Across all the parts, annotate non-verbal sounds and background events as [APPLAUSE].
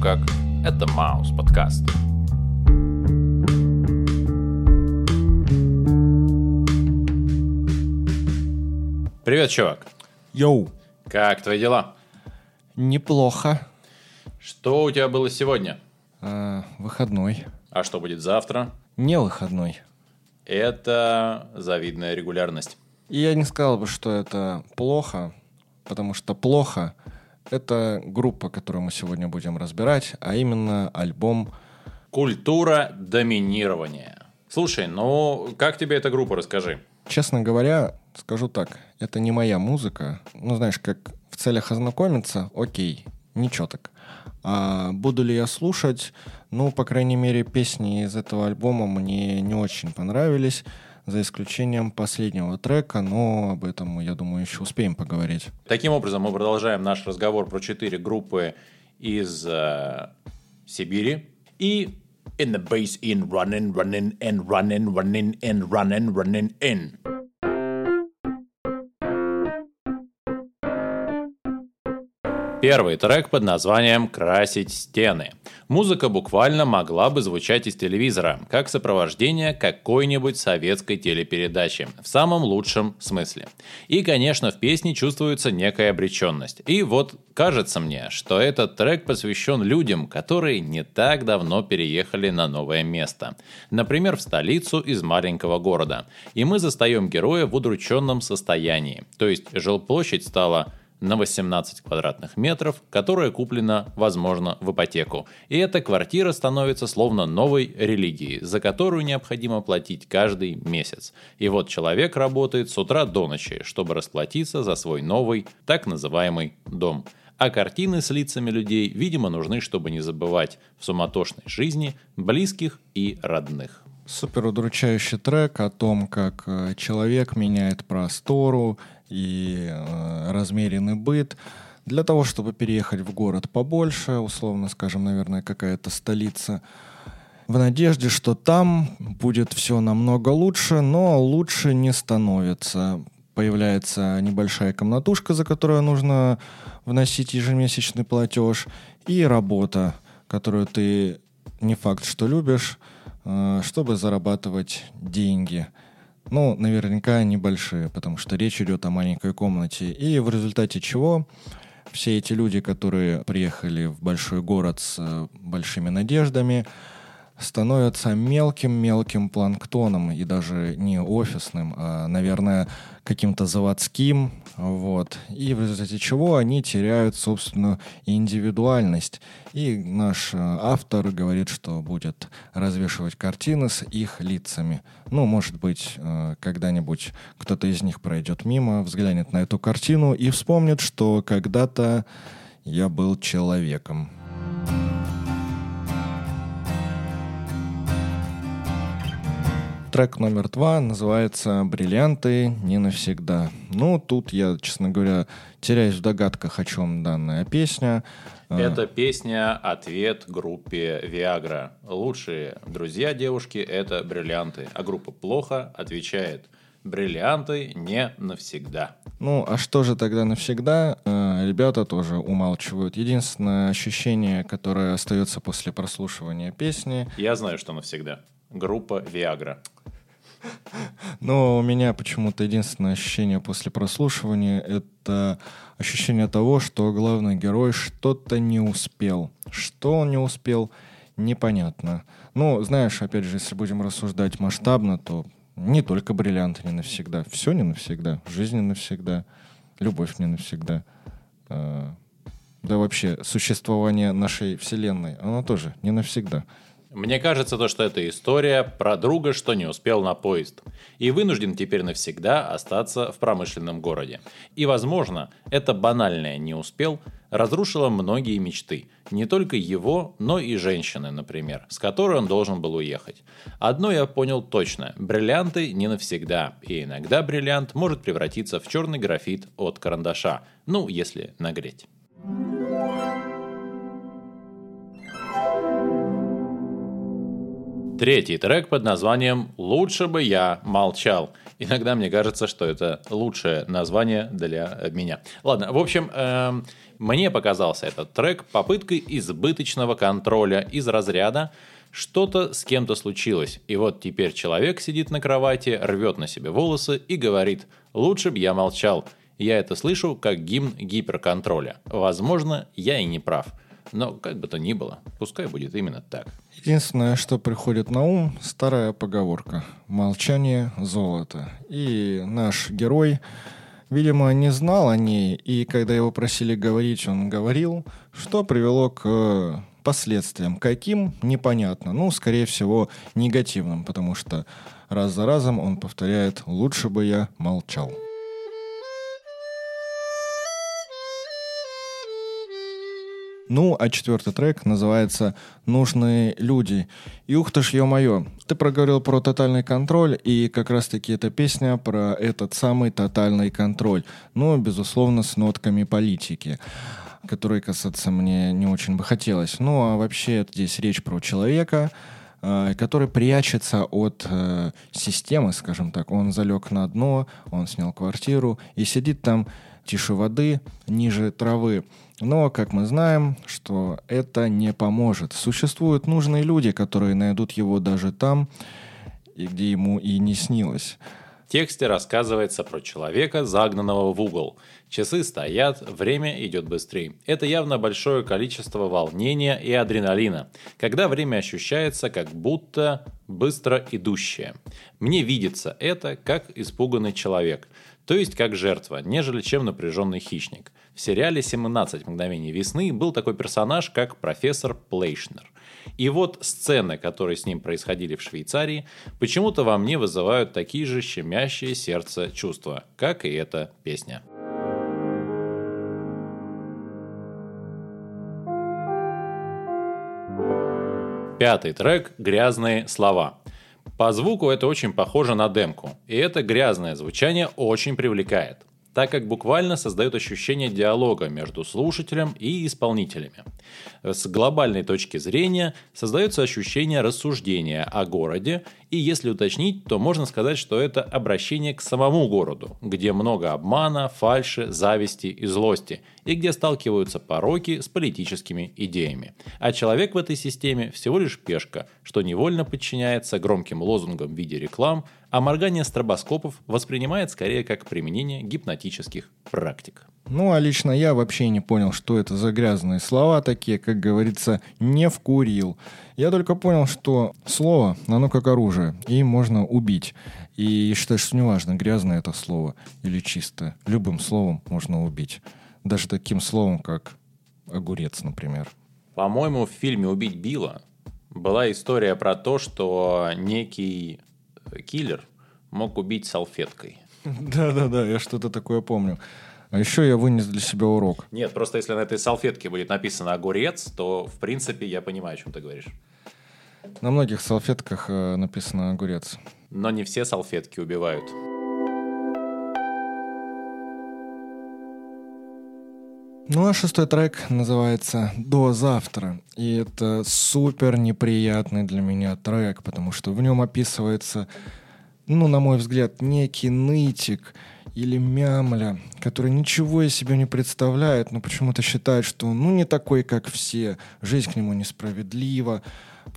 как, это Маус подкаст. Привет, чувак. Йоу. Как твои дела? Неплохо. Что у тебя было сегодня? А, выходной. А что будет завтра? Не выходной. Это завидная регулярность. И я не сказал бы, что это плохо, потому что плохо — это группа, которую мы сегодня будем разбирать, а именно альбом Культура доминирования. Слушай, ну как тебе эта группа, расскажи. Честно говоря, скажу так, это не моя музыка. Ну, знаешь, как в целях ознакомиться, окей, ничего так. А буду ли я слушать? Ну, по крайней мере, песни из этого альбома мне не очень понравились, за исключением последнего трека, но об этом, я думаю, еще успеем поговорить. Таким образом, мы продолжаем наш разговор про четыре группы из э, Сибири. И in the bass in running, running and running, running and running, running in. Первый трек под названием «Красить стены». Музыка буквально могла бы звучать из телевизора, как сопровождение какой-нибудь советской телепередачи, в самом лучшем смысле. И, конечно, в песне чувствуется некая обреченность. И вот кажется мне, что этот трек посвящен людям, которые не так давно переехали на новое место. Например, в столицу из маленького города. И мы застаем героя в удрученном состоянии. То есть жилплощадь стала на 18 квадратных метров, которая куплена, возможно, в ипотеку. И эта квартира становится словно новой религией, за которую необходимо платить каждый месяц. И вот человек работает с утра до ночи, чтобы расплатиться за свой новый, так называемый дом. А картины с лицами людей, видимо, нужны, чтобы не забывать в суматошной жизни близких и родных. Супер удручающий трек о том, как э, человек меняет простору и э, размеренный быт для того, чтобы переехать в город побольше, условно скажем, наверное, какая-то столица, в надежде, что там будет все намного лучше, но лучше не становится. Появляется небольшая комнатушка, за которую нужно вносить ежемесячный платеж, и работа, которую ты не факт, что любишь, Э, чтобы зарабатывать деньги. Ну, наверняка небольшие, потому что речь идет о маленькой комнате. И в результате чего все эти люди, которые приехали в большой город с э, большими надеждами, становятся мелким-мелким планктоном и даже не офисным, а, наверное, каким-то заводским, вот. И в результате чего они теряют собственную индивидуальность. И наш э, автор говорит, что будет развешивать картины с их лицами. Ну, может быть, э, когда-нибудь кто-то из них пройдет мимо, взглянет на эту картину и вспомнит, что когда-то я был человеком. Трек номер два называется «Бриллианты не навсегда». Ну, тут я, честно говоря, теряюсь в догадках, о чем данная песня. А. Это песня «Ответ группе Viagra». Лучшие друзья девушки – это бриллианты, а группа «Плохо» отвечает бриллианты не навсегда. Ну, а что же тогда навсегда? Э, ребята тоже умалчивают. Единственное ощущение, которое остается после прослушивания песни... Я знаю, что навсегда группа Viagra. Но у меня почему-то единственное ощущение после прослушивания — это ощущение того, что главный герой что-то не успел. Что он не успел, непонятно. Ну, знаешь, опять же, если будем рассуждать масштабно, то не только бриллианты не навсегда. Все не навсегда. Жизнь не навсегда. Любовь не навсегда. А, да вообще, существование нашей Вселенной, оно тоже не навсегда. Мне кажется, то, что это история про друга, что не успел на поезд. И вынужден теперь навсегда остаться в промышленном городе. И, возможно, это банальное «не успел» разрушило многие мечты. Не только его, но и женщины, например, с которой он должен был уехать. Одно я понял точно. Бриллианты не навсегда. И иногда бриллиант может превратиться в черный графит от карандаша. Ну, если нагреть. Третий трек под названием «Лучше бы я молчал». Иногда мне кажется, что это лучшее название для меня. Ладно, в общем, эм, мне показался этот трек попыткой избыточного контроля из разряда что-то с кем-то случилось, и вот теперь человек сидит на кровати, рвет на себе волосы и говорит «Лучше бы я молчал». Я это слышу как гимн гиперконтроля. Возможно, я и не прав. Но как бы то ни было, пускай будет именно так. Единственное, что приходит на ум, старая поговорка. Молчание – золото. И наш герой, видимо, не знал о ней, и когда его просили говорить, он говорил, что привело к последствиям. Каким? Непонятно. Ну, скорее всего, негативным, потому что раз за разом он повторяет «лучше бы я молчал». Ну, а четвертый трек называется «Нужные люди». И ух ты ж, ё-моё, ты проговорил про тотальный контроль, и как раз-таки эта песня про этот самый тотальный контроль. Ну, безусловно, с нотками политики которые касаться мне не очень бы хотелось. Ну, а вообще здесь речь про человека, э, который прячется от э, системы, скажем так. Он залег на дно, он снял квартиру и сидит там тише воды, ниже травы. Но, как мы знаем, что это не поможет. Существуют нужные люди, которые найдут его даже там, где ему и не снилось. В тексте рассказывается про человека, загнанного в угол. Часы стоят, время идет быстрее. Это явно большое количество волнения и адреналина, когда время ощущается как будто быстро идущее. Мне видится это как испуганный человек, то есть как жертва, нежели чем напряженный хищник. В сериале «17 мгновений весны» был такой персонаж, как профессор Плейшнер. И вот сцены, которые с ним происходили в Швейцарии, почему-то во мне вызывают такие же щемящие сердце чувства, как и эта песня. Пятый трек «Грязные слова». По звуку это очень похоже на демку, и это грязное звучание очень привлекает так как буквально создает ощущение диалога между слушателем и исполнителями. С глобальной точки зрения создается ощущение рассуждения о городе, и если уточнить, то можно сказать, что это обращение к самому городу, где много обмана, фальши, зависти и злости, и где сталкиваются пороки с политическими идеями. А человек в этой системе всего лишь пешка, что невольно подчиняется громким лозунгам в виде реклам, а моргание стробоскопов воспринимает скорее как применение гипнотических практик. Ну, а лично я вообще не понял, что это за грязные слова такие, как говорится, не вкурил. Я только понял, что слово, оно как оружие, и можно убить. И считаю, что неважно, грязное это слово или чистое. Любым словом можно убить. Даже таким словом, как огурец, например. По-моему, в фильме «Убить Билла» была история про то, что некий киллер мог убить салфеткой. [LAUGHS] Да-да-да, я что-то такое помню. А еще я вынес для себя урок. Нет, просто если на этой салфетке будет написано огурец, то, в принципе, я понимаю, о чем ты говоришь. На многих салфетках э, написано огурец. Но не все салфетки убивают. Ну а шестой трек называется «До завтра». И это супер неприятный для меня трек, потому что в нем описывается, ну, на мой взгляд, некий нытик или мямля, который ничего из себя не представляет, но почему-то считает, что ну, не такой, как все, жизнь к нему несправедлива,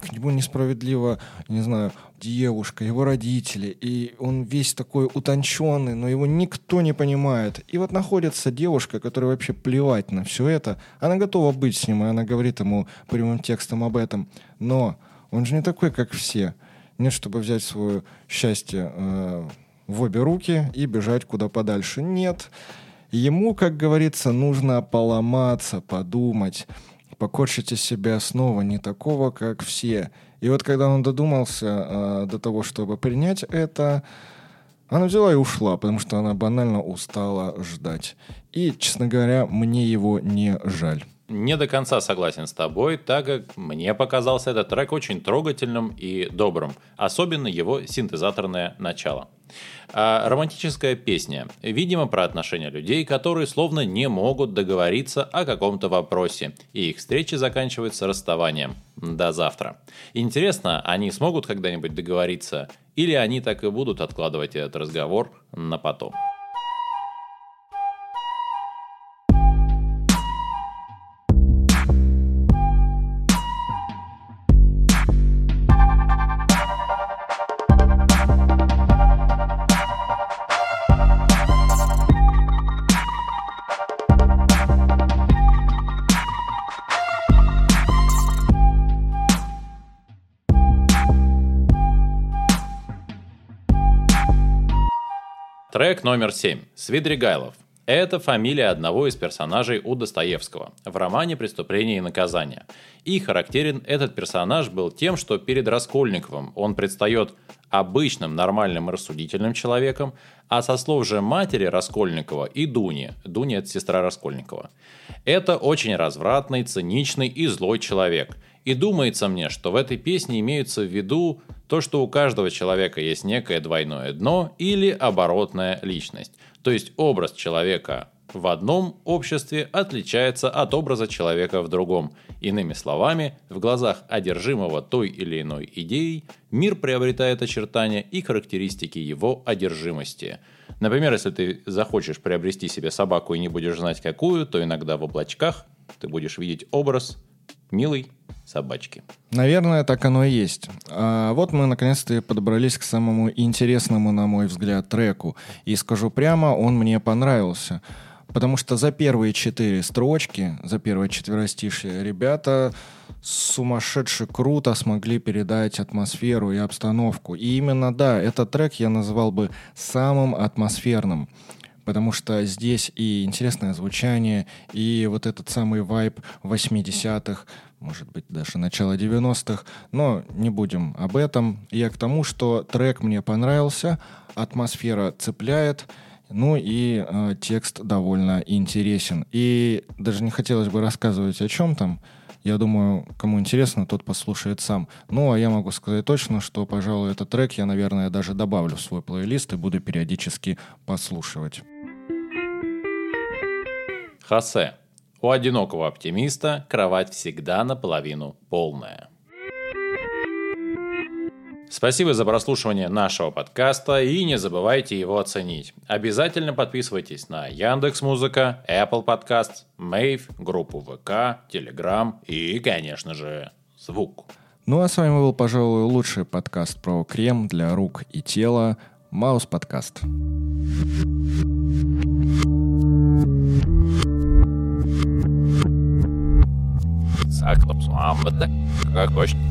к нему несправедливо, не знаю, девушка, его родители, и он весь такой утонченный, но его никто не понимает. И вот находится девушка, которая вообще плевать на все это, она готова быть с ним, и она говорит ему прямым текстом об этом, но он же не такой, как все. Нет, чтобы взять свое счастье э, в обе руки и бежать куда подальше. Нет. Ему, как говорится, нужно поломаться, подумать покорчите себя снова не такого, как все. И вот когда он додумался э, до того, чтобы принять это, она взяла и ушла, потому что она банально устала ждать. И, честно говоря, мне его не жаль. Не до конца согласен с тобой, так как мне показался этот трек очень трогательным и добрым, особенно его синтезаторное начало. А романтическая песня, видимо, про отношения людей, которые словно не могут договориться о каком-то вопросе, и их встречи заканчиваются расставанием. До завтра. Интересно, они смогут когда-нибудь договориться, или они так и будут откладывать этот разговор на потом? Трек номер 7. Свидригайлов. Это фамилия одного из персонажей у Достоевского в романе «Преступление и наказание». И характерен этот персонаж был тем, что перед Раскольниковым он предстает обычным, нормальным и рассудительным человеком, а со слов же матери Раскольникова и Дуни, Дуни – это сестра Раскольникова, это очень развратный, циничный и злой человек – и думается мне, что в этой песне имеются в виду то, что у каждого человека есть некое двойное дно или оборотная личность. То есть образ человека в одном обществе отличается от образа человека в другом. Иными словами, в глазах одержимого той или иной идеей мир приобретает очертания и характеристики его одержимости. Например, если ты захочешь приобрести себе собаку и не будешь знать какую, то иногда в облачках ты будешь видеть образ милой собачки. Наверное, так оно и есть. А вот мы наконец-то подобрались к самому интересному, на мой взгляд, треку. И скажу прямо, он мне понравился. Потому что за первые четыре строчки, за первое четверостишье, ребята сумасшедше круто смогли передать атмосферу и обстановку. И именно, да, этот трек я назвал бы самым атмосферным потому что здесь и интересное звучание, и вот этот самый вайб 80-х, может быть, даже начало 90-х, но не будем об этом. Я к тому, что трек мне понравился, атмосфера цепляет, ну и э, текст довольно интересен. И даже не хотелось бы рассказывать о чем там. Я думаю, кому интересно, тот послушает сам. Ну, а я могу сказать точно, что, пожалуй, этот трек я, наверное, даже добавлю в свой плейлист и буду периодически послушивать. Хосе. У одинокого оптимиста кровать всегда наполовину полная. Спасибо за прослушивание нашего подкаста и не забывайте его оценить. Обязательно подписывайтесь на Яндекс Музыка, Apple Podcasts, Mave, группу ВК, Telegram и, конечно же, звук. Ну а с вами был, пожалуй, лучший подкаст про крем для рук и тела Маус Подкаст. Āmete, kā košķi.